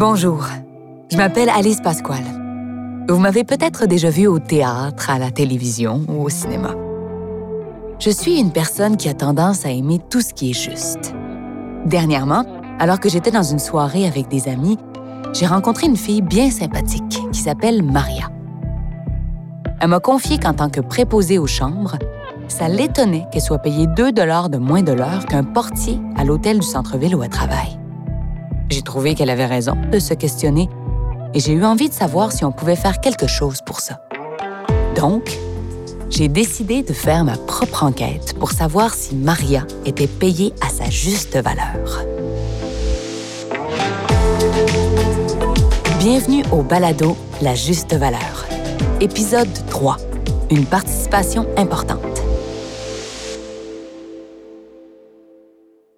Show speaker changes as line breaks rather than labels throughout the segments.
Bonjour, je m'appelle Alice Pasquale. Vous m'avez peut-être déjà vu au théâtre, à la télévision ou au cinéma. Je suis une personne qui a tendance à aimer tout ce qui est juste. Dernièrement, alors que j'étais dans une soirée avec des amis, j'ai rencontré une fille bien sympathique qui s'appelle Maria. Elle m'a confié qu'en tant que préposée aux chambres, ça l'étonnait qu'elle soit payée 2 de moins de l'heure qu'un portier à l'hôtel du centre-ville où elle travaille. J'ai trouvé qu'elle avait raison de se questionner et j'ai eu envie de savoir si on pouvait faire quelque chose pour ça. Donc, j'ai décidé de faire ma propre enquête pour savoir si Maria était payée à sa juste valeur. Bienvenue au balado La juste valeur. Épisode 3. Une participation importante.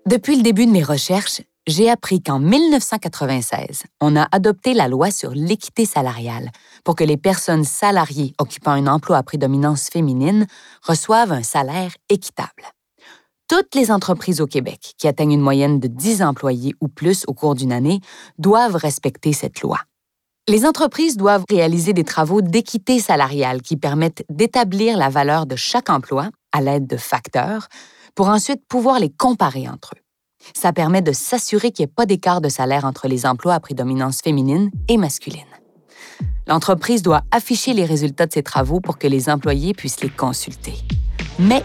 Depuis le début de mes recherches, j'ai appris qu'en 1996, on a adopté la loi sur l'équité salariale pour que les personnes salariées occupant un emploi à prédominance féminine reçoivent un salaire équitable. Toutes les entreprises au Québec qui atteignent une moyenne de 10 employés ou plus au cours d'une année doivent respecter cette loi. Les entreprises doivent réaliser des travaux d'équité salariale qui permettent d'établir la valeur de chaque emploi à l'aide de facteurs pour ensuite pouvoir les comparer entre eux. Ça permet de s'assurer qu'il n'y ait pas d'écart de salaire entre les emplois à prédominance féminine et masculine. L'entreprise doit afficher les résultats de ses travaux pour que les employés puissent les consulter. Mais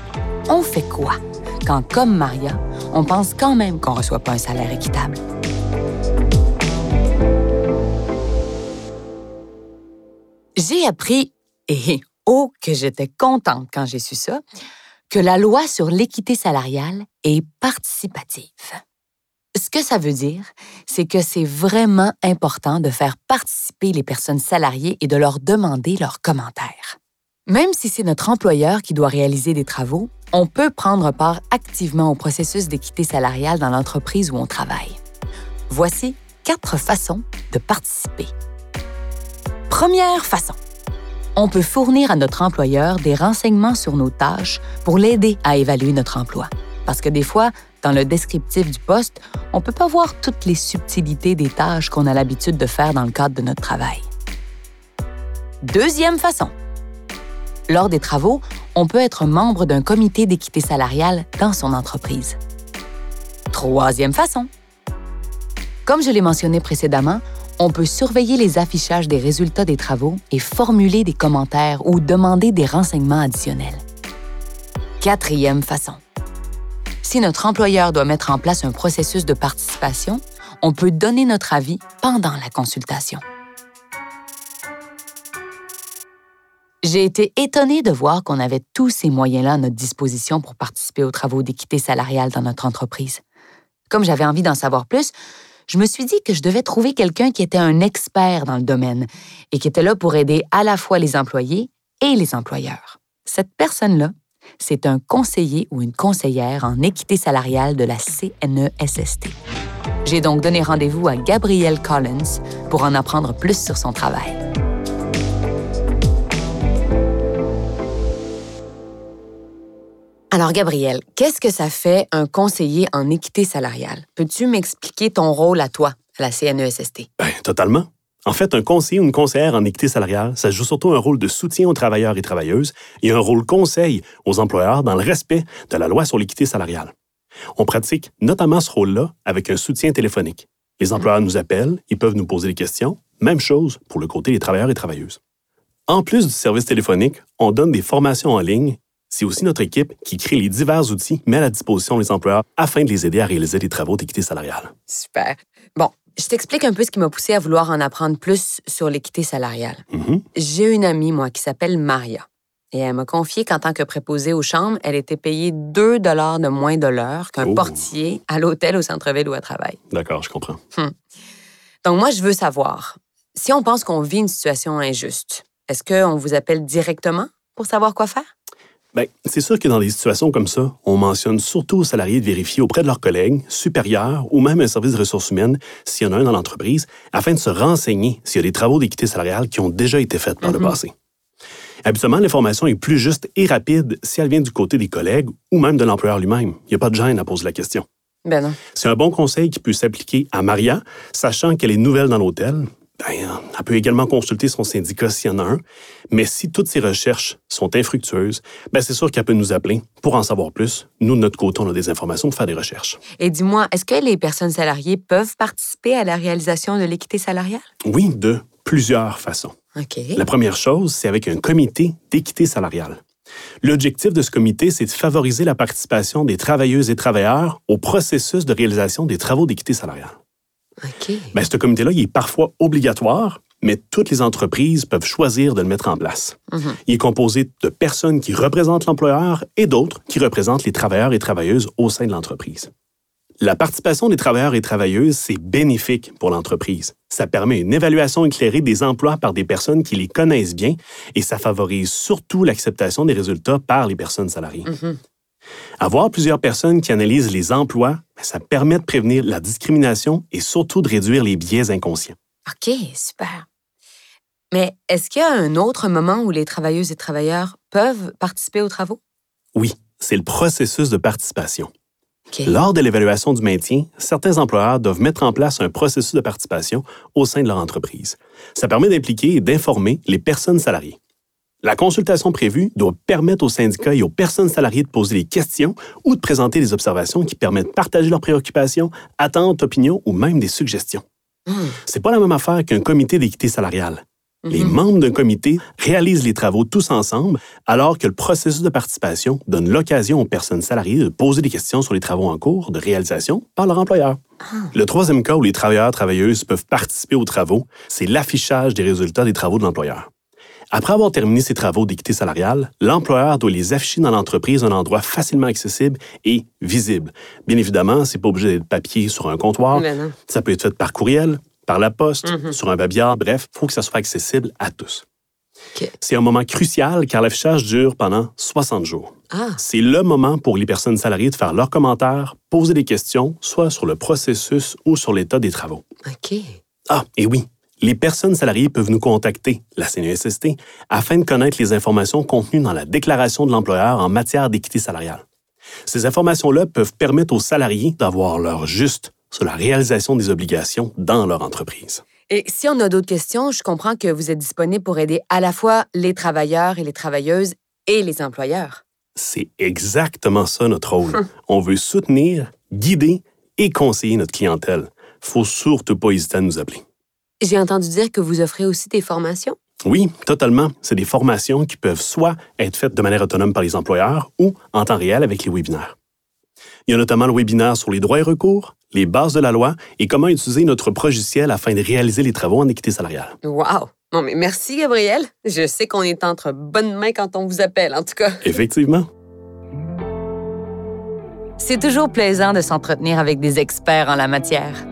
on fait quoi quand, comme Maria, on pense quand même qu'on ne reçoit pas un salaire équitable? J'ai appris, et oh que j'étais contente quand j'ai su ça, que la loi sur l'équité salariale est participative. Ce que ça veut dire, c'est que c'est vraiment important de faire participer les personnes salariées et de leur demander leurs commentaires. Même si c'est notre employeur qui doit réaliser des travaux, on peut prendre part activement au processus d'équité salariale dans l'entreprise où on travaille. Voici quatre façons de participer. Première façon on peut fournir à notre employeur des renseignements sur nos tâches pour l'aider à évaluer notre emploi. Parce que des fois, dans le descriptif du poste, on ne peut pas voir toutes les subtilités des tâches qu'on a l'habitude de faire dans le cadre de notre travail. Deuxième façon. Lors des travaux, on peut être membre d'un comité d'équité salariale dans son entreprise. Troisième façon. Comme je l'ai mentionné précédemment, on peut surveiller les affichages des résultats des travaux et formuler des commentaires ou demander des renseignements additionnels. Quatrième façon. Si notre employeur doit mettre en place un processus de participation, on peut donner notre avis pendant la consultation. J'ai été étonnée de voir qu'on avait tous ces moyens-là à notre disposition pour participer aux travaux d'équité salariale dans notre entreprise. Comme j'avais envie d'en savoir plus, je me suis dit que je devais trouver quelqu'un qui était un expert dans le domaine et qui était là pour aider à la fois les employés et les employeurs. Cette personne-là, c'est un conseiller ou une conseillère en équité salariale de la CNESST. J'ai donc donné rendez-vous à Gabrielle Collins pour en apprendre plus sur son travail. Alors, Gabriel, qu'est-ce que ça fait un conseiller en équité salariale? Peux-tu m'expliquer ton rôle à toi, à la CNESST?
Bien, totalement. En fait, un conseiller ou une conseillère en équité salariale, ça joue surtout un rôle de soutien aux travailleurs et travailleuses et un rôle conseil aux employeurs dans le respect de la loi sur l'équité salariale. On pratique notamment ce rôle-là avec un soutien téléphonique. Les employeurs nous appellent, ils peuvent nous poser des questions. Même chose pour le côté des travailleurs et travailleuses. En plus du service téléphonique, on donne des formations en ligne c'est aussi notre équipe qui crée les divers outils met à la disposition des employeurs afin de les aider à réaliser des travaux d'équité salariale.
Super. Bon, je t'explique un peu ce qui m'a poussé à vouloir en apprendre plus sur l'équité salariale.
Mm-hmm.
J'ai une amie, moi, qui s'appelle Maria. Et elle m'a confié qu'en tant que préposée aux chambres, elle était payée 2 dollars de moins de l'heure qu'un
Oh.
portier à l'hôtel au centre-ville où elle travaille.
D'accord, je comprends.
Donc, moi, je veux savoir, si on pense qu'on vit une situation injuste, est-ce qu'on vous appelle directement pour savoir quoi faire?
Bien, c'est sûr que dans des situations comme ça, on mentionne surtout aux salariés de vérifier auprès de leurs collègues, supérieurs ou même un service de ressources humaines, s'il y en a un dans l'entreprise, afin de se renseigner s'il y a des travaux d'équité salariale qui ont déjà été faits par le passé. Habituellement, l'information est plus juste et rapide si elle vient du côté des collègues ou même de l'employeur lui-même. Il n'y a pas de gêne à poser la question.
Ben non.
C'est un bon conseil qui peut s'appliquer à Maria, sachant qu'elle est nouvelle dans l'hôtel. Ben, elle peut également consulter son syndicat s'il y en a un. Mais si toutes ses recherches sont infructueuses, ben c'est sûr qu'elle peut nous appeler pour en savoir plus. Nous, de notre côté, on a des informations pour faire des recherches.
Et dis-moi, est-ce que les personnes salariées peuvent participer à la réalisation de l'équité salariale?
Oui, de plusieurs façons. La première chose, c'est avec un comité d'équité salariale. L'objectif de ce comité, c'est de favoriser la participation des travailleuses et travailleurs au processus de réalisation des travaux d'équité salariale.
OK.
Ben, ce comité-là, il est parfois obligatoire, mais toutes les entreprises peuvent choisir de le mettre en place.
Mhm.
Il est composé de personnes qui représentent l'employeur et d'autres qui représentent les travailleurs et travailleuses au sein de l'entreprise. La participation des travailleurs et travailleuses, c'est bénéfique pour l'entreprise. Ça permet une évaluation éclairée des emplois par des personnes qui les connaissent bien et ça favorise surtout l'acceptation des résultats par les personnes salariées.
Mhm.
Avoir plusieurs personnes qui analysent les emplois, ben, ça permet de prévenir la discrimination et surtout de réduire les biais inconscients.
OK, super. Mais est-ce qu'il y a un autre moment où les travailleuses et travailleurs peuvent participer aux travaux?
Oui, c'est le processus de participation. Lors de l'évaluation du maintien, certains employeurs doivent mettre en place un processus de participation au sein de leur entreprise. Ça permet d'impliquer et d'informer les personnes salariées. La consultation prévue doit permettre aux syndicats et aux personnes salariées de poser des questions ou de présenter des observations qui permettent de partager leurs préoccupations, attentes, opinions ou même des suggestions.
Hmm.
C'est pas la même affaire qu'un comité d'équité salariale. Les
Mhm.
membres d'un comité réalisent les travaux tous ensemble, alors que le processus de participation donne l'occasion aux personnes salariées de poser des questions sur les travaux en cours de réalisation par leur employeur. Le troisième cas où les travailleurs travailleuses peuvent participer aux travaux, c'est l'affichage des résultats des travaux de l'employeur. Après avoir terminé ses travaux d'équité salariale, l'employeur doit les afficher dans l'entreprise à un endroit facilement accessible et visible. Bien évidemment, c'est pas obligé d'être papier sur un comptoir. Ça peut être fait par courriel, par la poste,
Mhm.
sur un babillard, bref, il faut que ça soit accessible à tous. C'est un moment crucial car l'affichage dure pendant 60 jours.
Ah,
C'est le moment pour les personnes salariées de faire leurs commentaires, poser des questions, soit sur le processus ou sur l'état des travaux.
OK.
Ah, et oui, les personnes salariées peuvent nous contacter, la CNESST, afin de connaître les informations contenues dans la déclaration de l'employeur en matière d'équité salariale. Ces informations-là peuvent permettre aux salariés d'avoir leur juste sur la réalisation des obligations dans leur entreprise.
Et si on a d'autres questions, je comprends que vous êtes disponible pour aider à la fois les travailleurs et les travailleuses et les employeurs.
C'est exactement ça notre rôle. On veut soutenir, guider et conseiller notre clientèle. Faut surtout pas hésiter à nous appeler.
J'ai entendu dire que vous offrez aussi des formations.
Oui, totalement. C'est des formations qui peuvent soit être faites de manière autonome par les employeurs ou en temps réel avec les webinaires. Il y a notamment le webinaire sur les droits et recours, les bases de la loi et comment utiliser notre logiciel afin de réaliser les travaux en équité salariale.
Wow! Non, mais merci, Gabriel. Je sais qu'on est entre bonnes mains quand on vous appelle, en tout cas.
Effectivement.
C'est toujours plaisant de s'entretenir avec des experts en la matière.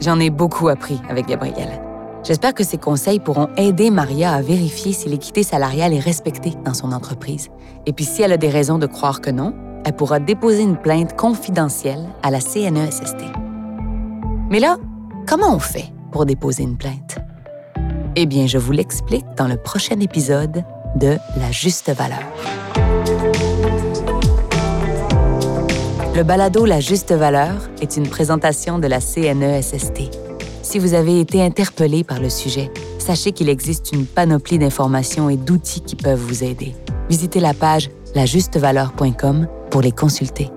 J'en ai beaucoup appris avec Gabriel. J'espère que ces conseils pourront aider Maria à vérifier si l'équité salariale est respectée dans son entreprise. Et puis si elle a des raisons de croire que non, elle pourra déposer une plainte confidentielle à la CNESST. Mais là, comment on fait pour déposer une plainte? Eh bien, je vous l'explique dans le prochain épisode de La juste valeur. Le balado La Juste Valeur est une présentation de la CNESST. Si vous avez été interpellé par le sujet, sachez qu'il existe une panoplie d'informations et d'outils qui peuvent vous aider. Visitez la page lajustevaleur.com pour les consulter.